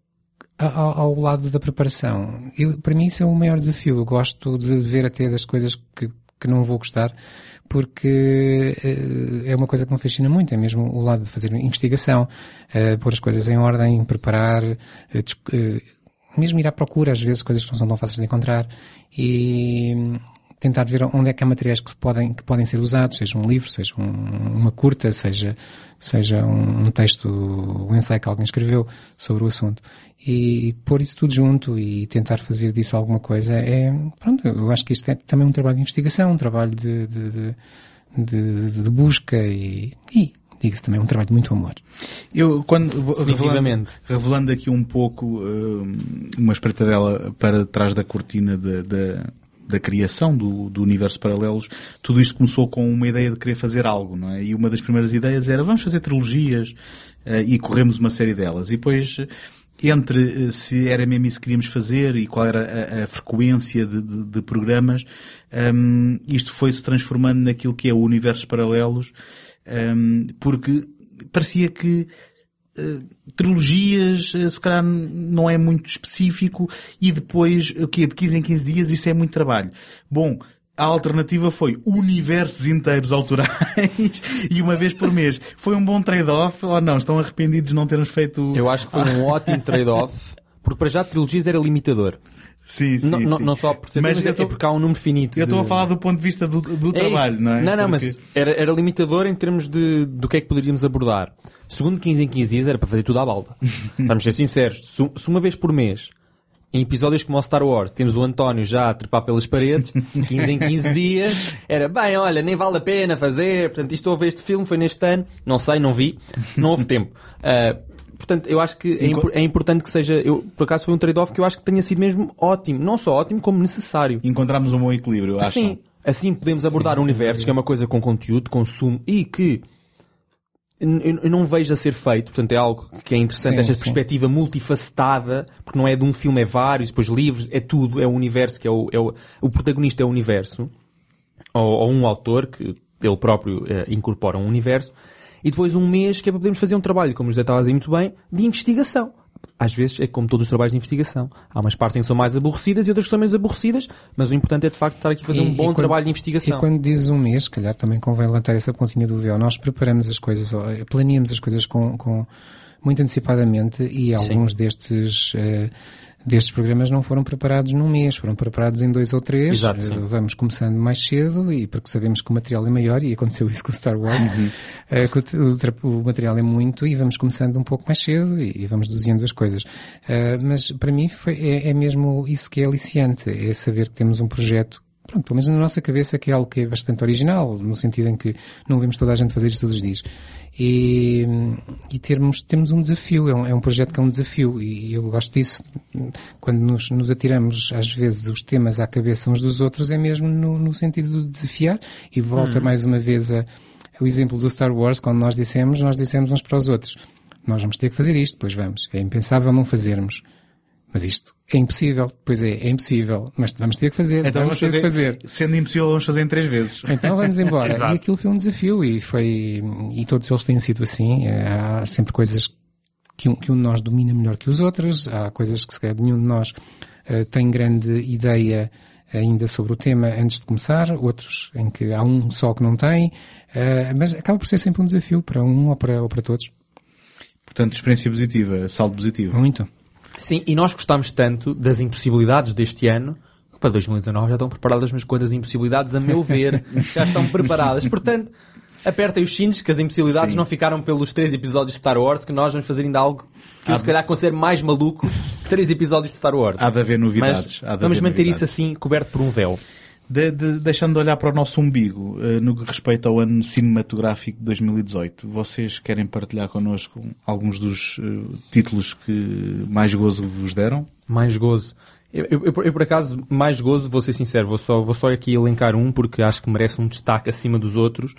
ao, lado da preparação, eu, para mim isso é o maior desafio. Eu gosto de ver até das coisas que, que não vou gostar, porque eh, é uma coisa que me fascina muito, é mesmo o lado de fazer investigação, eh, pôr as coisas em ordem, preparar, eh, mesmo ir à procura, às vezes, coisas que não são tão fáceis de encontrar, e tentar ver onde é que há materiais que, se podem, que podem ser usados, seja um livro, seja um- uma curta, seja, seja um, um texto, um ensaio que alguém escreveu sobre o assunto. E, pôr isso tudo junto e tentar fazer disso alguma coisa é, pronto, eu acho que isto é também um trabalho de investigação, um trabalho de, de, de, de- de busca e, e diga-se também, um trabalho de muito amor. Eu, quando, vou- revelando, revelando aqui um pouco hum, uma espreitadela para trás da cortina da, da, da criação do, do universo paralelos, tudo isto começou com uma ideia de querer fazer algo, não é? E uma das primeiras ideias era vamos fazer trilogias eh, e corremos uma série delas. E depois, eh, entre eh, se era mesmo isso que queríamos fazer e qual era a, a frequência de, de- de programas, hum, isto foi-se transformando naquilo que é o universo paralelos, hum, porque parecia que trilogias, eh, se calhar não é muito específico e depois, o quê? De 15 em 15 dias, isso é muito trabalho. Bom, a alternativa foi universos inteiros autorais e uma vez por mês. Foi um bom trade-off ou não? Estão arrependidos de não termos feito... Eu acho que foi um ótimo trade-off, Porque para já trilogias era limitador. Sim, sim, Não, sim. não só por ser Mas eu é tô- porque há um número finito. Eu estou de- a falar do ponto de vista do, do É trabalho, isso. não é? Não, não, Porque- mas era, era limitador em termos de do que é que poderíamos abordar. Segundo 15 em 15 dias era para fazer tudo à balda. Vamos ser sinceros. Se, se uma vez por mês, em episódios como o Star Wars, temos o António já a trepar pelas paredes, 15 em 15 dias, era bem, olha, nem vale a pena fazer, portanto, isto houve este filme, foi neste ano, não sei, não vi, não houve tempo. Ah, portanto, eu acho que é, impor- é importante que seja, eu, por acaso foi um trade-off que eu acho que tenha sido mesmo ótimo. Não só ótimo, como necessário. Encontramos um bom equilíbrio, acho. Assim, assim podemos Sim, abordar sem o universo, dúvida. que é uma coisa com conteúdo, consumo e que eu não vejo a ser feito, portanto é algo que é interessante, Sim, esta sim. perspectiva multifacetada, porque não é de um filme, é vários, depois livros, é tudo, é o universo, que é o, é o, o protagonista é o universo, ou, ou um autor que ele próprio eh, incorpora um universo, e depois um mês que é para podermos fazer um trabalho, como o José estava a dizer muito bem, de investigação. Às vezes é como todos os trabalhos de investigação. Há umas partes em que são mais aborrecidas e outras que são menos aborrecidas, mas o importante é de facto estar aqui a fazer E- um bom quando- trabalho de investigação. E quando dizes um mês, se calhar também convém levantar essa pontinha do véu. Nós preparamos as coisas, eh, planeamos as coisas com, com- muito antecipadamente e Sim. alguns destes, eh, destes programas não foram preparados num mês, foram preparados em dois ou três. Exato, Eh, sim. Vamos começando mais cedo e porque sabemos que o material é maior e aconteceu isso com o Star Wars, Uhum. eh, o, o o material é muito e vamos começando um pouco mais cedo e, e vamos desenhando as coisas. Eh, mas para mim foi, é, é mesmo isso que é aliciante, é saber que temos um projeto pronto, pelo menos na nossa cabeça que é algo que é bastante original, no sentido em que não vemos toda a gente fazer isto todos os dias. E, e termos, temos um desafio, é um, é um projeto que é um desafio e eu gosto disso. Quando nos, nos atiramos às vezes os temas à cabeça uns dos outros é mesmo no, no sentido de desafiar e volta Uhum. mais uma vez a, o exemplo do Star Wars, quando nós dissemos, nós dissemos uns para os outros. Nós vamos ter que fazer isto, pois vamos. É impensável não fazermos. Mas isto é impossível. Pois é, é impossível. Mas vamos ter que fazer. Então vamos vamos ter fazer, que fazer. Sendo impossível, vamos fazer em três vezes. Então vamos embora. E aquilo foi um desafio e foi, e todos eles têm sido assim. Eh, Há sempre coisas que um, que um de nós domina melhor que os outros. Há coisas que se calhar nenhum de nós eh, tem grande ideia ainda sobre o tema antes de começar, outros em que há um só que não tem, eh, mas acaba por ser sempre um desafio para um ou para, ou para todos. Portanto, experiência positiva, saldo positivo. Muito. Sim, e nós gostámos tanto das impossibilidades deste ano, que para 2019 já estão preparadas umas quantas impossibilidades, a meu ver, já estão preparadas. Portanto, apertem os cintos, que as impossibilidades Sim. não ficaram pelos três episódios de Star Wars, que nós vamos fazer ainda algo que eu se calhar considero mais maluco que três episódios de Star Wars. Há de haver novidades. Mas de vamos haver manter novidades. isso assim, coberto por um véu. De- de- deixando de olhar para o nosso umbigo, eh, no que respeita ao ano cinematográfico de 2018, vocês querem partilhar connosco alguns dos eh, títulos que mais gozo vos deram? Mais gozo. Eu, eu- eu, eu, por acaso, mais gozo, vou ser sincero, vou só, vou só aqui elencar um porque acho que merece um destaque acima dos outros.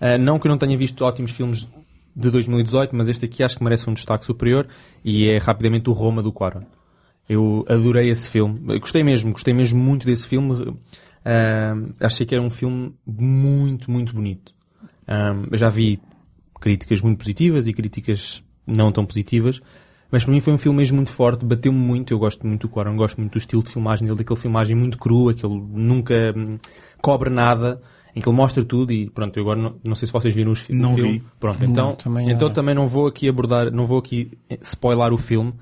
Ah, não que eu não tenha visto ótimos filmes de 2018, mas este aqui acho que merece um destaque superior e é rapidamente o Roma do Quaron. Eu adorei esse filme. Gostei mesmo, gostei mesmo muito desse filme. Ah, achei que era um filme muito, muito bonito. Já vi críticas muito positivas e críticas não tão positivas, mas para mim foi um filme mesmo muito forte, bateu-me muito. Eu gosto muito do Quaron, gosto muito do estilo de filmagem dele, daquele filmagem muito crua, que ele nunca hum, cobre nada, em que ele mostra tudo e pronto, eu agora não, não sei se vocês viram os Não o filme. vi. Pronto, Não, então, também então não. também não vou aqui abordar, não vou aqui eh, spoiler o filme,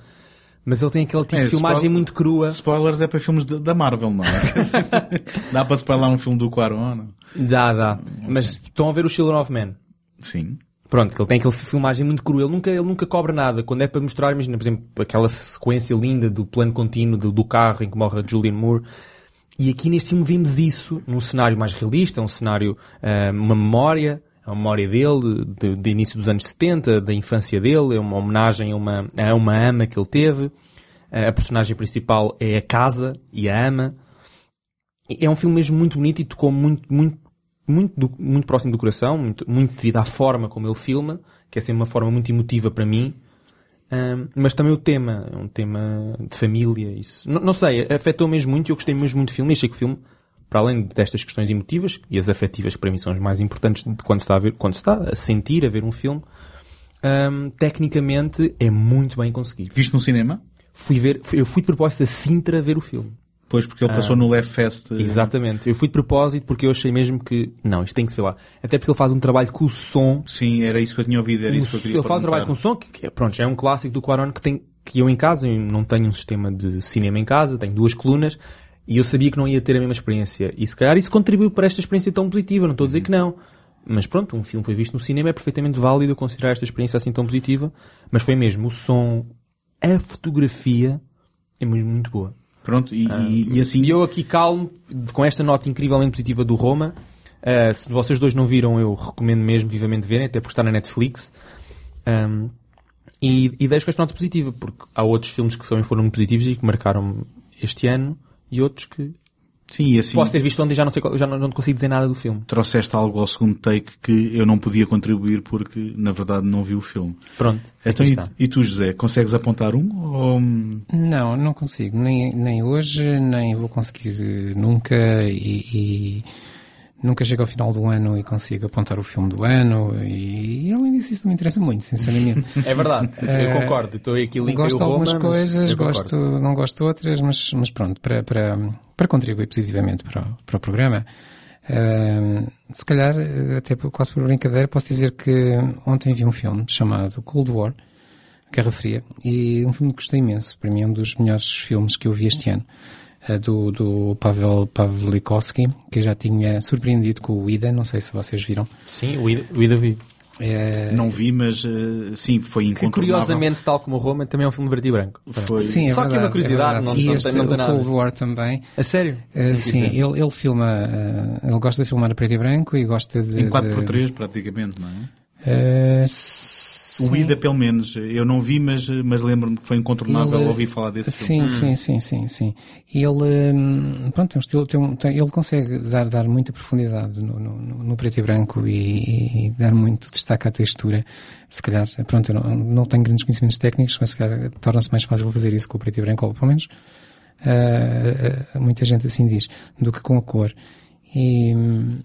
mas ele tem aquele tipo É, de filmagem muito crua. Spoilers é para filmes de- da Marvel, não é? Dá para spoiler um filme do Quaron? não? Dá, dá. Mas estão a ver o Children of Men? Sim. Pronto, que ele tem aquela filmagem muito crua, ele nunca, ele nunca cobra nada. Quando é para mostrar, imagina, por exemplo, aquela sequência linda do plano contínuo do, do carro em que morre a Julian Moore. E aqui neste filme vimos isso num cenário mais realista, um cenário, ah, uma memória, a memória dele, de, de início dos anos 70, da infância dele, é uma homenagem a uma, a uma ama que ele teve. A personagem principal é a casa e a ama. É um filme mesmo muito bonito e tocou muito, muito, muito, do- muito próximo do coração, muito, muito devido à forma como ele filma, que é sempre uma forma muito emotiva para mim. Ahm, mas também o tema, é um tema de família, isso. Não, não sei, afetou mesmo muito eu gostei mesmo muito do filme. Achei que o filme, para além destas questões emotivas, e as afetivas que para mim são as mais importantes de quando se está a ver, quando se está a sentir, a ver um filme, ahm, tecnicamente é muito bem conseguido. Viste no cinema? Fui ver, eu fui de propósito a Sintra ver o filme. Pois, porque ele passou Ah, no Left Fest. eh, Exatamente. Eu fui de propósito porque eu achei mesmo que, não, isto tem que se ver lá. Até porque ele faz um trabalho com o som. Sim, era isso que eu tinha ouvido, era O isso que eu queria ele faz um trabalho com o som, que, que é, pronto, já é um clássico do Quaron que tem que eu em casa, eu não tenho um sistema de cinema em casa, tenho duas colunas, e eu sabia que não ia ter a mesma experiência. E se calhar isso contribuiu para esta experiência tão positiva, não estou a dizer que não. Mas pronto, um filme foi visto no cinema, é perfeitamente válido considerar esta experiência assim tão positiva, mas foi mesmo o som, a fotografia é mesmo muito boa. Pronto, e, Ah, e- e assim. E eu aqui calmo, com esta nota incrivelmente positiva do Roma. Ah, se vocês dois não viram, eu recomendo mesmo vivamente verem, até porque está na Netflix. Ahm, e, e deixo com esta nota positiva, porque há outros filmes que também foram muito positivos e que marcaram este ano, e outros que Sim, e assim. posso ter visto ontem e já não sei já não, não consigo dizer nada do filme. Trouxeste algo ao segundo take que eu não podia contribuir porque, na verdade, não vi o filme. Pronto, Então, e, e tu, José, consegues apontar um? Ou... Não, não consigo. Nem, nem hoje, nem vou conseguir nunca e, e nunca chego ao final do ano e consigo apontar o filme do ano e, e além disso isso me interessa muito, sinceramente. É verdade, eu Eh, concordo. Estou aqui link Gosto de Roma, algumas mas coisas, gosto, não gosto de outras, mas, mas pronto, para, para, para contribuir positivamente para, o- para o programa, eh, se calhar, eh, até quase por brincadeira, posso dizer que ontem vi um filme chamado Cold War, Guerra Fria, e um filme que gostei imenso. Para mim é um dos melhores filmes que eu vi este ano. Eh, Do, do Pavel Pavlikovsky, que eu já tinha surpreendido com o Ida, não sei se vocês viram. Sim, o Ida, o Ida vi. É, Não vi, mas eh, sim, foi Que incontornável. curiosamente, tal como o Roma, também é um filme preto e branco. Foi- Sim, é Só que verdade, uma curiosidade, é não, verdade. não, e este, tem, não tem o nada. Cold War também. A sério? Uh, que sim, ele, ele filma, uh, ele gosta de filmar a preto e branco e gosta de... Em 4x3, de- praticamente, não é? Uh, O sim. Ida, pelo menos. Eu não vi, mas, mas lembro-me que foi incontornável Ele- ouvir falar desse sim, filme. Sim, sim, sim, sim. E ele, hum, pronto, tem um estilo, tem um- tem- ele consegue dar, dar muita profundidade no, no, no- preto e branco e, e dar muito destaque à textura. Se calhar, pronto, eu não, não tenho grandes conhecimentos técnicos, mas se calhar torna-se mais fácil fazer isso com o preto e branco, ou pelo menos ah, ah, muita gente assim diz, do que com a cor. E, hum,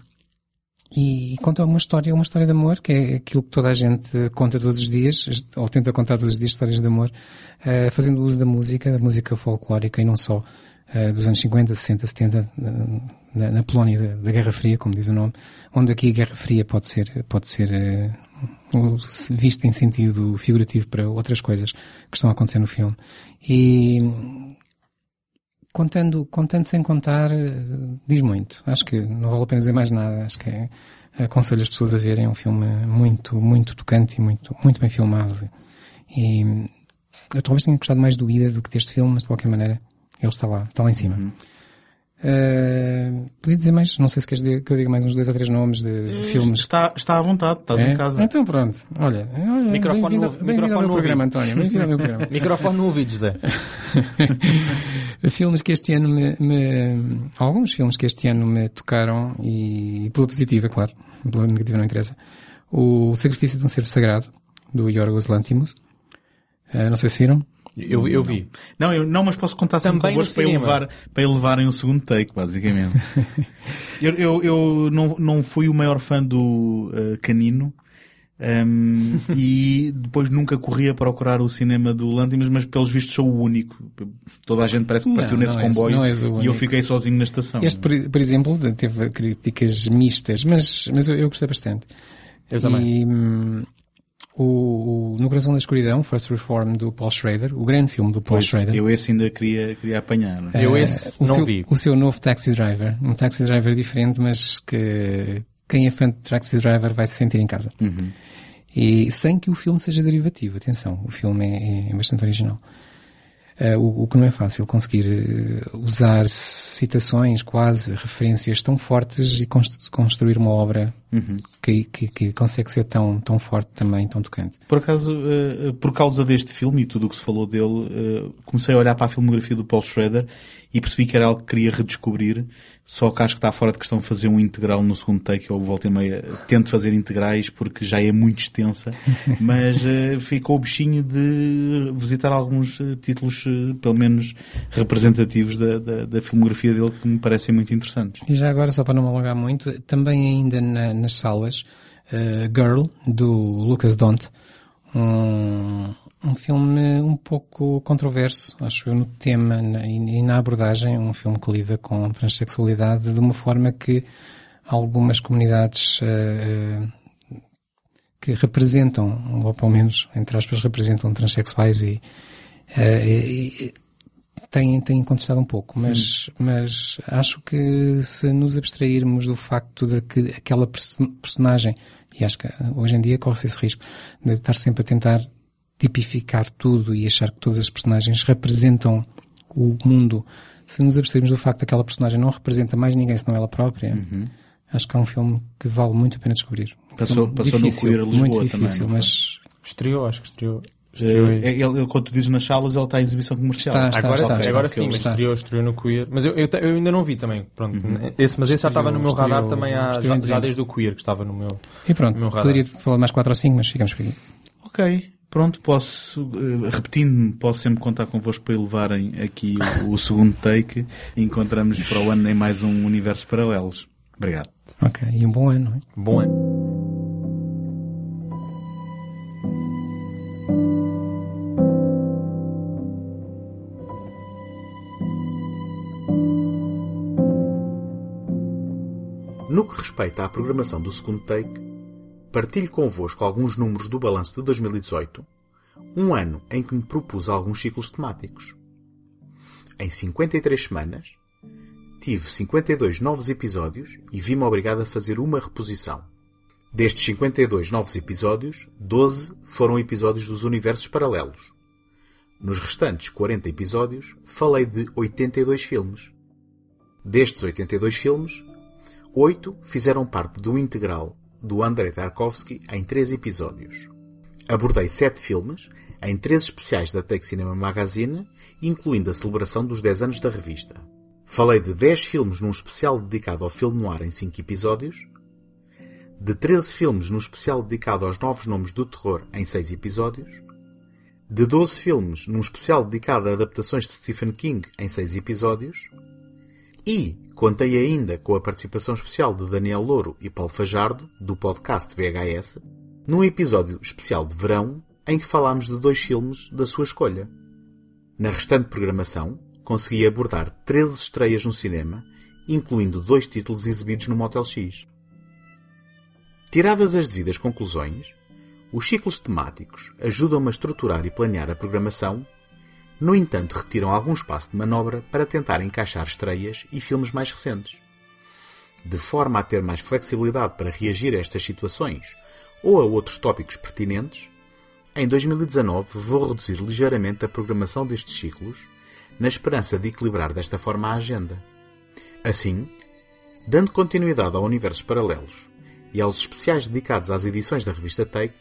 e conta uma história, uma história de amor, que é aquilo que toda a gente conta todos os dias, ou tenta contar todos os dias histórias de amor, eh, fazendo uso da música, da música folclórica e não só, eh, dos anos 50, 60, 70, na, na- Polónia da, da Guerra Fria, como diz o nome, onde aqui a Guerra Fria pode ser, pode ser se- vista em sentido figurativo para outras coisas que estão a acontecer no filme. E contando, contando sem contar, eh, diz muito. Acho que não vale a pena dizer mais nada. Acho que é, aconselho as pessoas a verem. Um filme muito, muito tocante e muito, muito bem filmado. E eu talvez tenha gostado mais do Ida do que deste filme, mas de qualquer maneira ele está lá, está lá em cima. Eh, podia dizer mais, não sei se queres dizer- que eu diga mais uns dois ou três nomes de, de filmes. Está, está à vontade, estás É? em casa. Então pronto, olha, olha Microfone no- ao microfone meu programa, ouvido. António, bem-vindo ao meu programa. Microfone no ouvido, José. filmes que este ano me, me- alguns filmes que este ano me tocaram e pela positiva, claro, pela negativa não interessa. O Sacrifício de um Ser Sagrado do Yorgos Lanthimos. Eh, não sei se viram. Eu, eu vi. Não, eu, não, mas posso contar sempre Também convosco para, elevar, para elevarem o segundo take, basicamente. eu eu, eu não, não fui o maior fã do eh, Canino. ehm, e depois nunca corri a procurar o cinema do Lantimos, mas pelos vistos sou o único. Toda a gente parece que Não, partiu nesse não és- comboio não és o e eu fiquei sozinho na estação. Este, por, por exemplo, teve críticas mistas, mas, mas eu, eu gostei bastante. Eu também. E, hum, o, o No Coração da Escuridão, First Reform do Paul Schrader, o grande filme do Paul Pois, Schrader. eu esse ainda queria, queria apanhar. Eh, Eu esse o não seu, vi. O seu novo Taxi Driver. Um Taxi Driver diferente, mas que quem é fã de Taxi Driver vai se sentir em casa. Uhum. E sem que o filme seja derivativo, atenção, o filme é, é bastante original. Eh, o, o que não é fácil conseguir eh, usar citações, quase referências tão fortes e const- construir uma obra Uhum. que, que, que consegue ser tão, tão forte também, tão tocante. Por acaso, eh, por causa deste filme e tudo o que se falou dele, eh, comecei a olhar para a filmografia do Paul Schrader e percebi que era algo que queria redescobrir, só que acho que está fora de questão fazer um integral no segundo take, eu volto e meia, tento fazer integrais porque já é muito extensa, mas eh, ficou o bichinho de visitar alguns títulos, pelo menos representativos da, da, da filmografia dele que me parecem muito interessantes. E já agora, só para não me alongar muito, também ainda na- nas salas, eh, Girl, do Lucas Dont, um, um filme um pouco controverso, acho eu, no tema e, na abordagem, um filme que lida com transexualidade de uma forma que algumas comunidades eh, que representam, ou pelo menos, entre aspas, representam transexuais e, Eh, e- tem, tem contestado um pouco, mas, mas acho que se nos abstrairmos do facto de que aquela perso- personagem, e acho que hoje em dia corre-se esse risco, de estar sempre a tentar tipificar tudo e achar que todas as personagens representam o mundo, se nos abstrairmos do facto de que aquela personagem não representa mais ninguém senão ela própria, Uhum. acho que é um filme que vale muito a pena descobrir. Um Passou- passou no difícil, Queer Lisboa muito também, difícil, foi? mas Estreou, acho que estreou. Eh, estreou em- ele, ele, quando tu dizes nas salas, ele está em exibição comercial. Está, está, agora está, sim, está, agora está. sim, mas Está. estreou, estreou no Queer. Mas eu, eu, eu ainda não vi também. Pronto, esse, mas esse já estava no meu Estreou- radar também há, já, já desde o Queer que estava no meu, E pronto, no meu radar. poderia falar mais 4 ou 5, mas ficamos por aqui. Ok, pronto, posso, eh, repetindo-me, posso sempre contar convosco para levarem aqui o, o segundo take e encontramos para o ano em mais um Universo Paralelos. Obrigado. Ok, e um bom ano, não é? Bom ano. Respeita à programação do segundo take, partilho convosco alguns números do balanço de 2018, um ano em que me propus alguns ciclos temáticos. Em 53 semanas, tive 52 novos episódios e vi-me obrigado a fazer uma reposição. Destes 52 novos episódios, 12 foram episódios dos universos paralelos. Nos restantes 40 episódios, falei de 82 filmes. Destes 82 filmes, oito fizeram parte do integral do Andrei Tarkovsky em três episódios. Abordei sete filmes em três especiais da Take Cinema Magazine, incluindo a celebração dos 10 anos da revista. Falei de 10 filmes num especial dedicado ao filme noir em 5 episódios, de 13 filmes num especial dedicado aos novos nomes do terror em 6 episódios, de 12 filmes num especial dedicado a adaptações de Stephen King em 6 episódios, e contei ainda com a participação especial de Daniel Louro e Paulo Fajardo, do podcast VHS, num episódio especial de verão em que falámos de dois filmes da sua escolha. Na restante programação, consegui abordar 13 estreias no cinema, incluindo dois títulos exibidos no Motel X. Tiradas as devidas conclusões, os ciclos temáticos ajudam-me a estruturar e planear a programação no entanto, retiram algum espaço de manobra para tentar encaixar estreias e filmes mais recentes. De forma a ter mais flexibilidade para reagir a estas situações ou a outros tópicos pertinentes, em 2019 vou reduzir ligeiramente a programação destes ciclos, na esperança de equilibrar desta forma a agenda. Assim, dando continuidade a universos paralelos e aos especiais dedicados às edições da revista Take,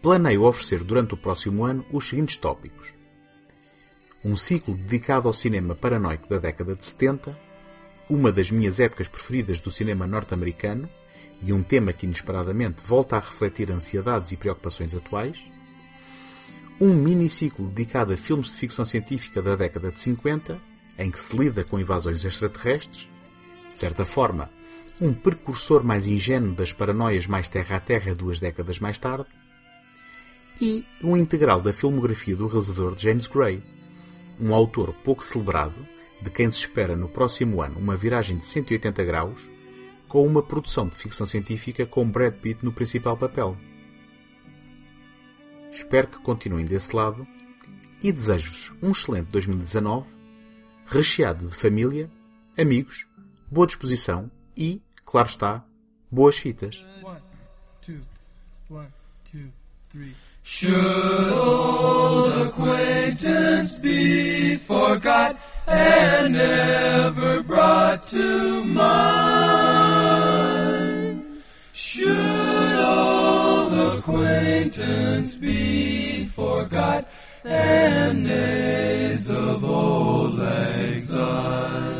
planeio oferecer durante o próximo ano os seguintes tópicos um ciclo dedicado ao cinema paranoico da década de 70, uma das minhas épocas preferidas do cinema norte-americano e um tema que inesperadamente volta a refletir ansiedades e preocupações atuais, um miniciclo dedicado a filmes de ficção científica da década de 50, em que se lida com invasões extraterrestres, de certa forma, um precursor mais ingênuo das paranoias mais terra a terra duas décadas mais tarde, e um integral da filmografia do realizador James Gray, um autor pouco celebrado, de quem se espera no próximo ano uma viragem de 180 graus, com uma produção de ficção científica com Brad Pitt no principal papel. Espero que continuem desse lado e desejo-vos um excelente 2019, recheado de família, amigos, boa disposição e, claro está, boas fitas. One, two, one, two. Should old acquaintance be forgot and never brought to mind? Should old acquaintance be forgot and days of old exile?